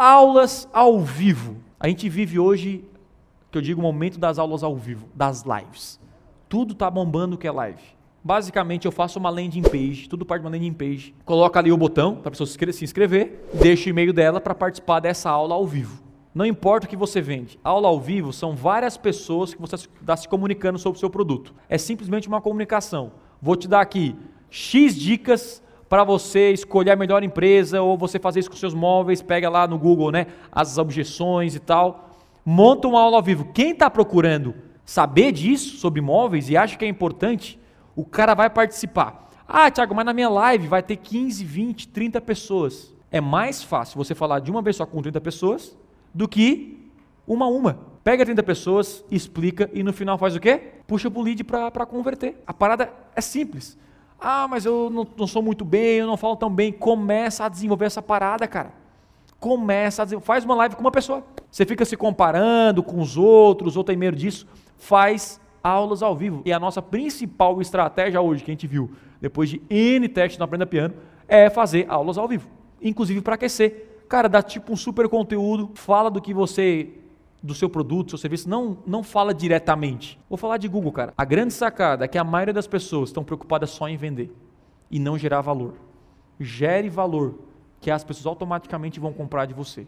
Aulas ao vivo. A gente vive hoje, que eu digo, o momento das aulas ao vivo, das lives. Tudo está bombando que é live. Basicamente, eu faço uma landing page, tudo parte de uma landing page. Coloco ali o botão para a pessoa se inscrever, deixo o e-mail dela para participar dessa aula ao vivo. Não importa o que você vende. Aula ao vivo são várias pessoas que você está se comunicando sobre o seu produto. É simplesmente uma comunicação. Vou te dar aqui X dicas para você escolher a melhor empresa ou você fazer isso com seus móveis, pega lá no Google, né, as objeções e tal. Monta uma aula ao vivo. Quem está procurando saber disso sobre móveis e acha que é importante, o cara vai participar. Ah, Thiago, mas na minha live vai ter 15, 20, 30 pessoas. É mais fácil você falar de uma vez só com 30 pessoas do que uma a uma. Pega 30 pessoas, explica e no final faz o quê? Puxa pro lead para converter. A parada é simples. Ah, mas eu não, não, sou muito bem, eu não falo tão bem. Começa a desenvolver essa parada, cara. Começa a desenvolver. Faz uma live com uma pessoa. Você fica se comparando com os outros, ou tem medo disso. Faz aulas ao vivo. E a nossa principal estratégia hoje, que a gente viu, depois de N testes no Aprenda Piano, é fazer aulas ao vivo. Inclusive para aquecer. Cara, dá tipo um super conteúdo, fala do que você do seu produto, seu serviço, não, não fala diretamente. Vou falar de Google, cara. A grande sacada é que a maioria das pessoas estão preocupadas só em vender e não gerar valor. Gere valor, que as pessoas automaticamente vão comprar de você.